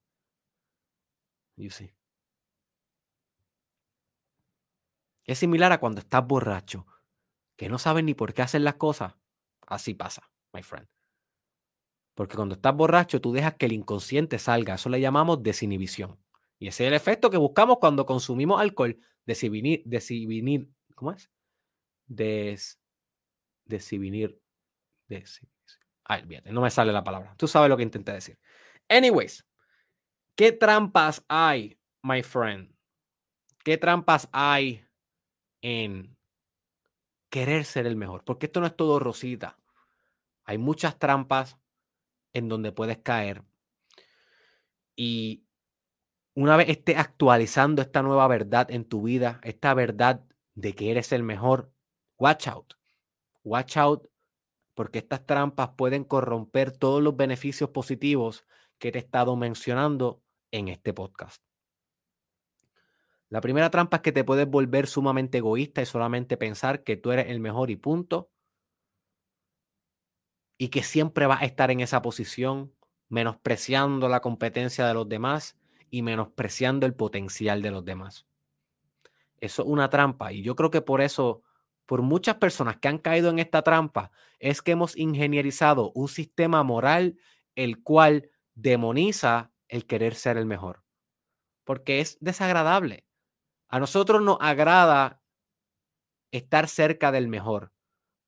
You see. Es similar a cuando estás borracho, que no sabes ni por qué hacer las cosas. Así pasa, my friend. Porque cuando estás borracho, tú dejas que el inconsciente salga. Eso le llamamos desinhibición. Y ese es el efecto que buscamos cuando consumimos alcohol. Desinhibir, desinhibir ¿cómo es? Des, desinhibir, Ay, no me sale la palabra. Tú sabes lo que intenté decir. Anyways, ¿qué trampas hay, my friend? ¿Qué trampas hay en querer ser el mejor? Porque esto no es todo rosita. Hay muchas trampas en donde puedes caer. Y una vez estés actualizando esta nueva verdad en tu vida, esta verdad de que eres el mejor, watch out watch out, porque estas trampas pueden corromper todos los beneficios positivos que te he estado mencionando en este podcast. La primera trampa es que te puedes volver sumamente egoísta y solamente pensar que tú eres el mejor y punto. Y que siempre vas a estar en esa posición, menospreciando la competencia de los demás y menospreciando el potencial de los demás. Eso es una trampa. Y yo creo que por eso, por muchas personas que han caído en esta trampa, es que hemos ingenierizado un sistema moral el cual demoniza el querer ser el mejor. Porque es desagradable. A nosotros nos agrada estar cerca del mejor,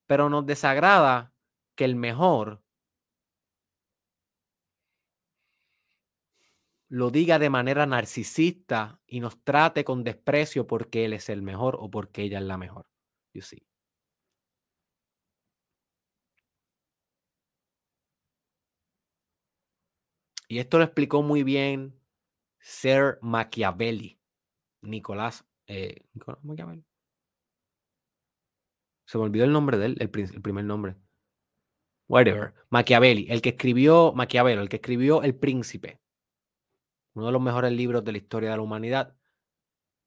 pero nos desagrada que el mejor lo diga de manera narcisista y nos trate con desprecio porque él es el mejor o porque ella es la mejor. You see. Y esto lo explicó muy bien Sir Machiavelli. Nicolás, eh, Se me olvidó el nombre de él, el, primer nombre. Whatever. Machiavelli, el que escribió Maquiavelo, el que escribió El Príncipe. Uno de los mejores libros de la historia de la humanidad.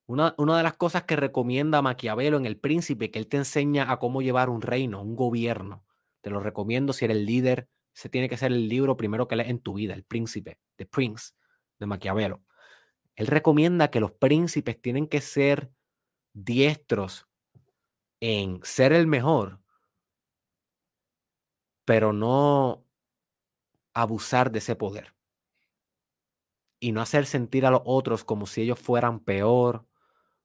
Una, una, de las cosas que recomienda Maquiavelo en El Príncipe, que él te enseña a cómo llevar un reino, un gobierno. Te lo recomiendo si eres el líder. Ese tiene que ser el libro primero que lees en tu vida, El Príncipe, The Prince, de Maquiavelo. Él recomienda que los príncipes tienen que ser diestros en ser el mejor, pero no abusar de ese poder. Y no hacer sentir a los otros como si ellos fueran peor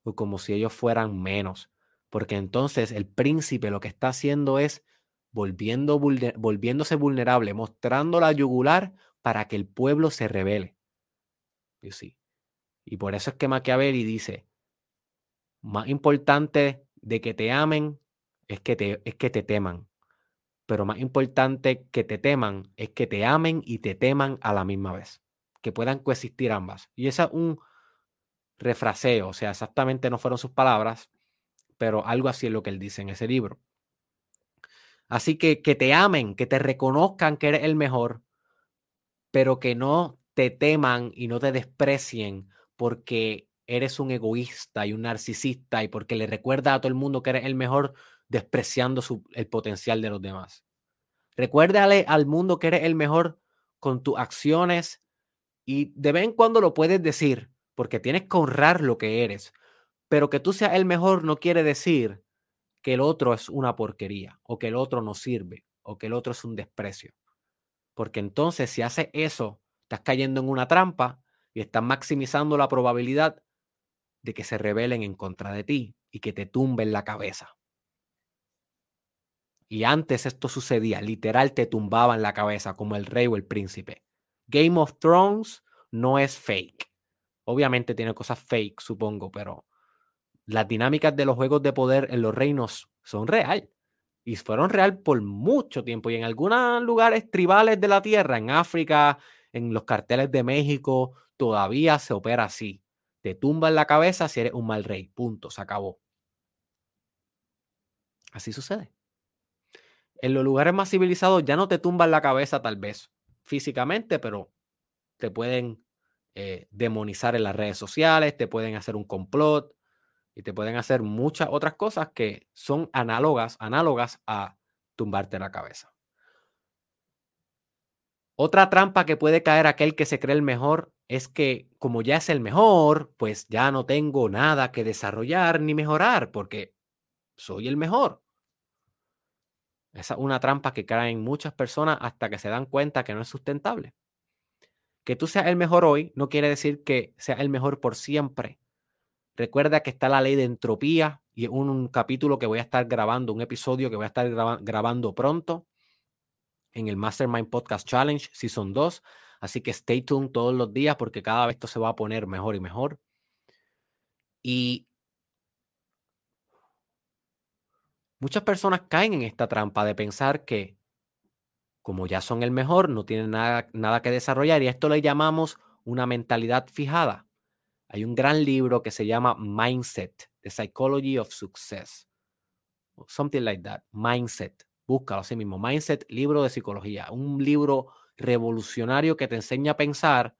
o como si ellos fueran menos. Porque entonces el príncipe lo que está haciendo es volviendo volviéndose vulnerable, mostrando la yugular para que el pueblo se revele. Y sí. Y por eso es que Machiavelli dice, más importante de que te amen es que te, es que te teman. Pero más importante que te teman es que te amen y te teman a la misma vez. Que puedan coexistir ambas. Y ese es un refraseo, o sea, exactamente no fueron sus palabras, pero algo así es lo que él dice en ese libro. Así que que te amen, que te reconozcan que eres el mejor, pero que no te teman y no te desprecien porque eres un egoísta y un narcisista y porque le recuerda a todo el mundo que eres el mejor despreciando el potencial de los demás. Recuérdale al mundo que eres el mejor con tus acciones y de vez en cuando lo puedes decir porque tienes que honrar lo que eres. Pero que tú seas el mejor no quiere decir que el otro es una porquería o que el otro no sirve o que el otro es un desprecio. Porque entonces si haces eso, estás cayendo en una trampa y están maximizando la probabilidad de que se rebelen en contra de ti y que te tumben la cabeza. Y antes esto sucedía, literal te tumbaban la cabeza como el rey o el príncipe. Game of Thrones no es fake. Obviamente tiene cosas fake, supongo, pero las dinámicas de los juegos de poder en los reinos son real. Y fueron real por mucho tiempo. Y en algunos lugares tribales de la tierra, en África, en los carteles de México, todavía se opera así. Te tumba en la cabeza si eres un mal rey. Punto, se acabó. Así sucede. En los lugares más civilizados ya no te tumban la cabeza tal vez físicamente, pero te pueden eh, demonizar en las redes sociales, te pueden hacer un complot y te pueden hacer muchas otras cosas que son análogas, análogas a tumbarte la cabeza. Otra trampa que puede caer aquel que se cree el mejor es que como ya es el mejor, pues ya no tengo nada que desarrollar ni mejorar porque soy el mejor. Esa es una trampa que caen muchas personas hasta que se dan cuenta que no es sustentable. Que tú seas el mejor hoy no quiere decir que seas el mejor por siempre. Recuerda que está la ley de entropía y un, un capítulo que voy a estar grabando, un episodio que voy a estar grabando pronto en el Mastermind Podcast Challenge Season 2. Así que stay tuned todos los días porque cada vez esto se va a poner mejor y mejor. Y muchas personas caen en esta trampa de pensar que como ya son el mejor, no tienen nada, nada que desarrollar. Y esto le llamamos una mentalidad fijada. Hay un gran libro que se llama Mindset, The Psychology of Success. something like that. Mindset. Búscalo así mismo. Mindset, libro de psicología. Un libro revolucionario que te enseña a pensar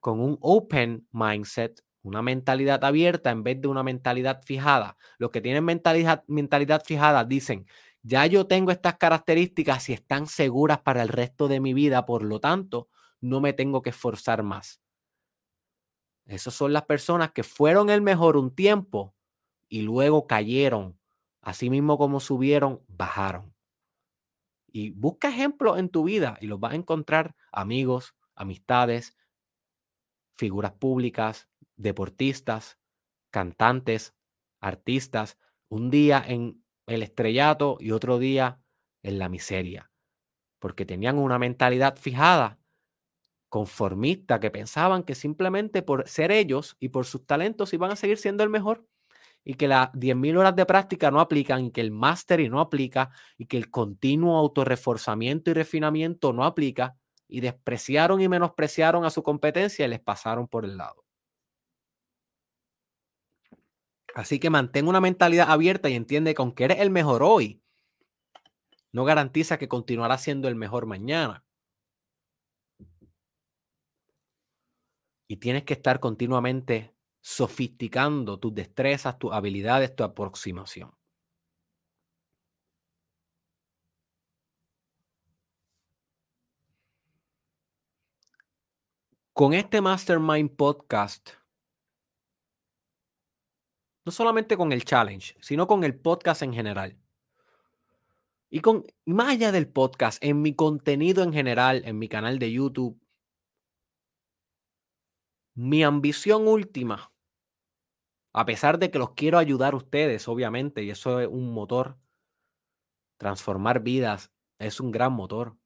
con un open mindset, una mentalidad abierta en vez de una mentalidad fijada. Los que tienen mentalidad, mentalidad fijada dicen, ya yo tengo estas características y están seguras para el resto de mi vida, por lo tanto, no me tengo que esforzar más. Esas son las personas que fueron el mejor un tiempo y luego cayeron. Así mismo como subieron, bajaron. Y busca ejemplos en tu vida y los vas a encontrar amigos, amistades, figuras públicas, deportistas, cantantes, artistas, un día en el estrellato y otro día en la miseria, porque tenían una mentalidad fijada, conformista, que pensaban que simplemente por ser ellos y por sus talentos iban a seguir siendo el mejor y que las 10.000 horas de práctica no aplican y que el máster no aplica y que el continuo autorreforzamiento y refinamiento no aplica y despreciaron y menospreciaron a su competencia y les pasaron por el lado. Así que mantén una mentalidad abierta y entiende que aunque eres el mejor hoy, no garantiza que continuarás siendo el mejor mañana. Y tienes que estar continuamente sofisticando tus destrezas, tus habilidades, tu aproximación. Con este Mastermind Podcast, no solamente con el challenge, sino con el podcast en general. Y con más allá del podcast, en mi contenido en general, en mi canal de YouTube, mi ambición última, a pesar de que los quiero ayudar a ustedes, obviamente, y eso es un motor, transformar vidas es un gran motor.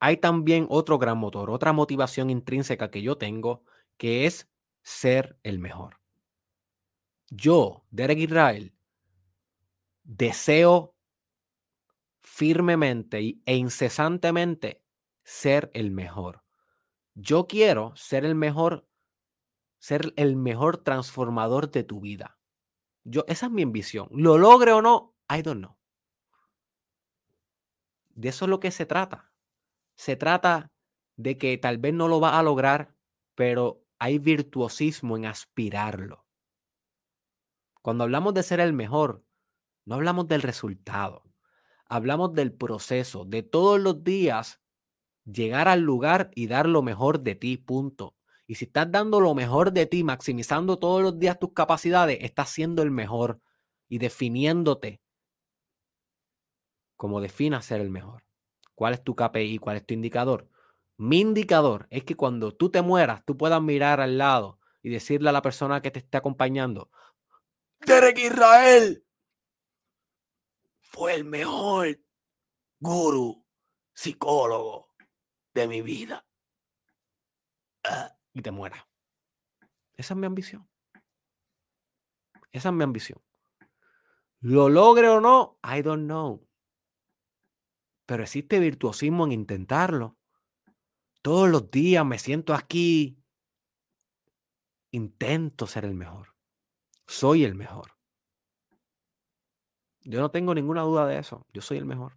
Hay también otro gran motor, otra motivación intrínseca que yo tengo, que es ser el mejor. Yo, Derek Israel, deseo firmemente e incesantemente ser el mejor. Yo quiero ser el mejor, ser el mejor transformador de tu vida. Yo, esa es mi ambición. Lo logre o no, I don't know. De eso es lo que se trata. Se trata de que tal vez no lo va a lograr, pero hay virtuosismo en aspirarlo. Cuando hablamos de ser el mejor, no hablamos del resultado. Hablamos del proceso, de todos los días llegar al lugar y dar lo mejor de ti, punto. Y si estás dando lo mejor de ti, maximizando todos los días tus capacidades, estás siendo el mejor y definiéndote como definas ser el mejor. ¿Cuál es tu KPI? ¿Cuál es tu indicador? Mi indicador es que cuando tú te mueras, tú puedas mirar al lado y decirle a la persona que te esté acompañando, Derek Israel fue el mejor guru, psicólogo de mi vida. Ah, y te muera. Esa es mi ambición. Esa es mi ambición. Lo logre o no, I don't know. Pero existe virtuosismo en intentarlo. Todos los días me siento aquí. Intento ser el mejor soy el mejor. Yo no tengo ninguna duda de eso. Yo soy el mejor.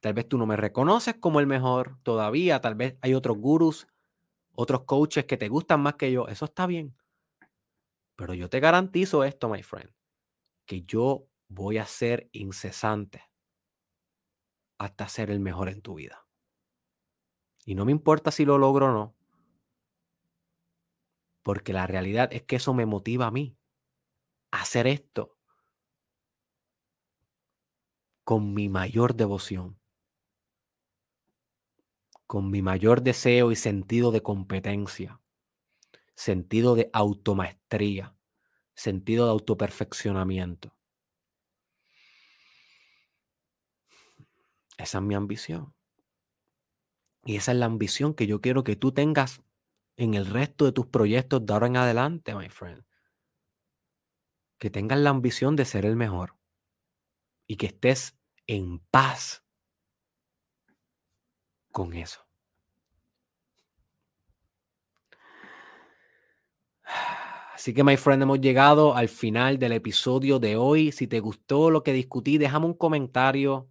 Tal vez tú no me reconoces como el mejor todavía. Tal vez hay otros gurus, otros coaches que te gustan más que yo. Eso está bien. Pero yo te garantizo esto, my friend, que yo voy a ser incesante hasta ser el mejor en tu vida. Y no me importa si lo logro o no. Porque la realidad es que eso me motiva a mí a hacer esto con mi mayor devoción, con mi mayor deseo y sentido de competencia, sentido de automaestría, sentido de autoperfeccionamiento. Esa es mi ambición. Y esa es la ambición que yo quiero que tú tengas en el resto de tus proyectos de ahora en adelante, my friend. Que tengas la ambición de ser el mejor y que estés en paz con eso. Así que, my friend, hemos llegado al final del episodio de hoy. Si te gustó lo que discutí, déjame un comentario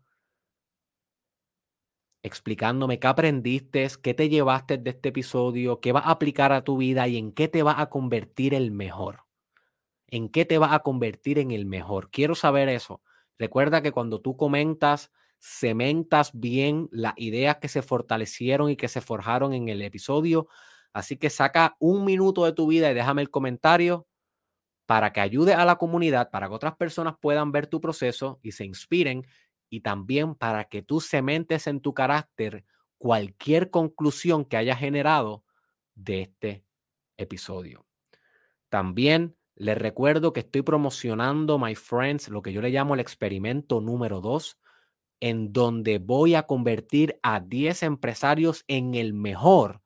explicándome qué aprendiste, qué te llevaste de este episodio, qué vas a aplicar a tu vida y en qué te vas a convertir el mejor. ¿En qué te vas a convertir en el mejor? Quiero saber eso. Recuerda que cuando tú comentas, cementas bien las ideas que se fortalecieron y que se forjaron en el episodio. Así que saca un minuto de tu vida y déjame el comentario para que ayude a la comunidad, para que otras personas puedan ver tu proceso y se inspiren y también para que tú cementes en tu carácter cualquier conclusión que haya generado de este episodio. También les recuerdo que estoy promocionando, my friends, lo que yo le llamo el experimento número 2, en donde voy a convertir a 10 empresarios en el mejor,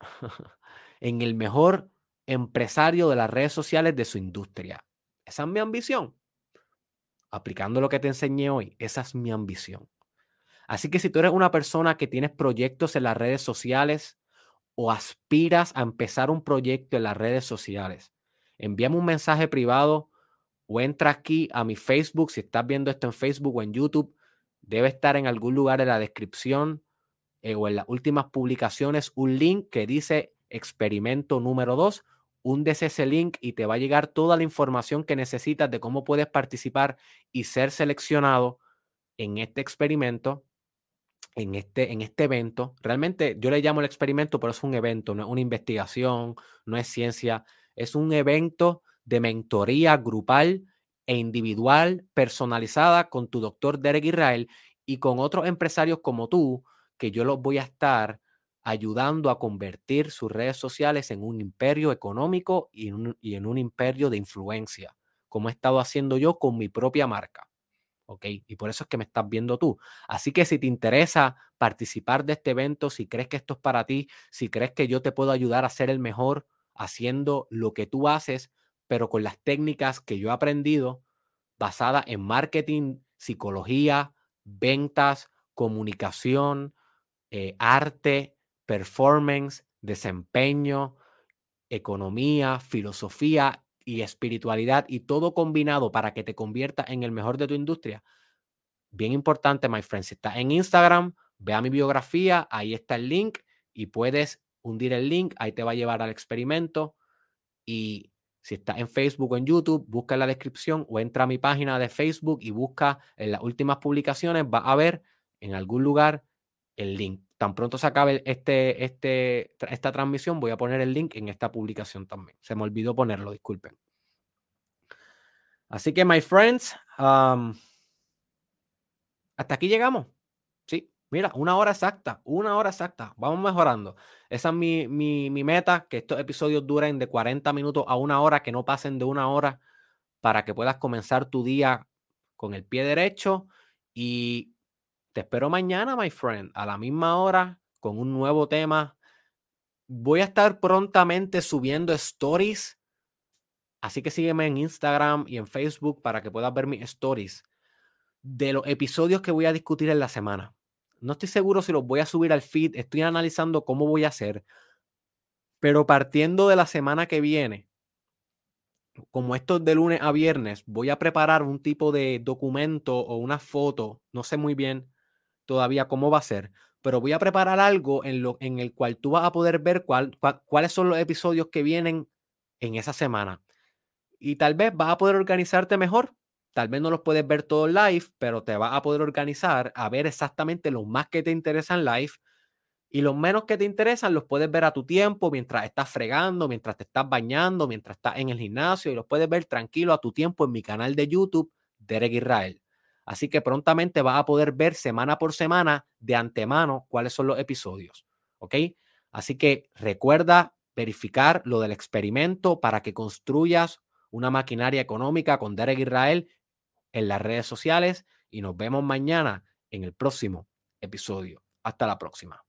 en el mejor empresario de las redes sociales de su industria. Esa es mi ambición. Aplicando lo que te enseñé hoy, esa es mi ambición. Así que si tú eres una persona que tienes proyectos en las redes sociales, o aspiras a empezar un proyecto en las redes sociales, envíame un mensaje privado o entra aquí a mi Facebook. Si estás viendo esto en Facebook o en YouTube, debe estar en algún lugar en la descripción eh, o en las últimas publicaciones un link que dice experimento número 2. Hundes ese link y te va a llegar toda la información que necesitas de cómo puedes participar y ser seleccionado en este experimento en este, en este evento. Realmente yo le llamo el experimento, pero es un evento, no es una investigación, no es ciencia, es un evento de mentoría grupal e individual personalizada con tu doctor Derek Israel y con otros empresarios como tú, que yo los voy a estar ayudando a convertir sus redes sociales en un imperio económico y en un imperio de influencia, como he estado haciendo yo con mi propia marca. ¿ok? Y por eso es que me estás viendo tú. Así que si te interesa participar de este evento, si crees que esto es para ti, si crees que yo te puedo ayudar a ser el mejor haciendo lo que tú haces, pero con las técnicas que yo he aprendido, basadas en marketing, psicología, ventas, comunicación, eh, arte, performance, desempeño, economía, filosofía y espiritualidad y todo combinado para que te conviertas en el mejor de tu industria. Bien importante, my friend. Si estás en Instagram, ve a mi biografía, ahí está el link y puedes hundir el link, ahí te va a llevar al experimento. Y si estás en Facebook o en YouTube, busca en la descripción o entra a mi página de Facebook y busca en las últimas publicaciones, va a ver en algún lugar el link. Tan pronto se acabe este, este, esta transmisión, voy a poner el link en esta publicación también. Se me olvidó ponerlo, disculpen. Así que, my friends, hasta aquí llegamos. Sí, mira, una hora exacta, una hora exacta. Vamos mejorando. Esa es mi, mi, mi meta, que estos episodios duren de 40 minutos a una hora, que no pasen de una hora, para que puedas comenzar tu día con el pie derecho y te espero mañana, my friend, a la misma hora, con un nuevo tema. Voy a estar prontamente subiendo stories. Así que sígueme en Instagram y en Facebook para que puedas ver mis stories de los episodios que voy a discutir en la semana. No estoy seguro si los voy a subir al feed. Estoy analizando cómo voy a hacer. Pero partiendo de la semana que viene, como esto es de lunes a viernes, voy a preparar un tipo de documento o una foto, no sé muy bien, todavía cómo va a ser, pero voy a preparar algo en, lo, en el cual tú vas a poder ver cuál, cuáles son los episodios que vienen en esa semana. Y tal vez vas a poder organizarte mejor. Tal vez no los puedes ver todos live, pero te vas a poder organizar a ver exactamente los más que te interesan live y los menos que te interesan los puedes ver a tu tiempo mientras estás fregando, mientras te estás bañando, mientras estás en el gimnasio y los puedes ver tranquilo a tu tiempo en mi canal de YouTube, Derek Israel. Así que prontamente vas a poder ver semana por semana de antemano cuáles son los episodios. ¿Ok? Así que recuerda verificar lo del experimento para que construyas una maquinaria económica con Derek Israel en las redes sociales y nos vemos mañana en el próximo episodio. Hasta la próxima.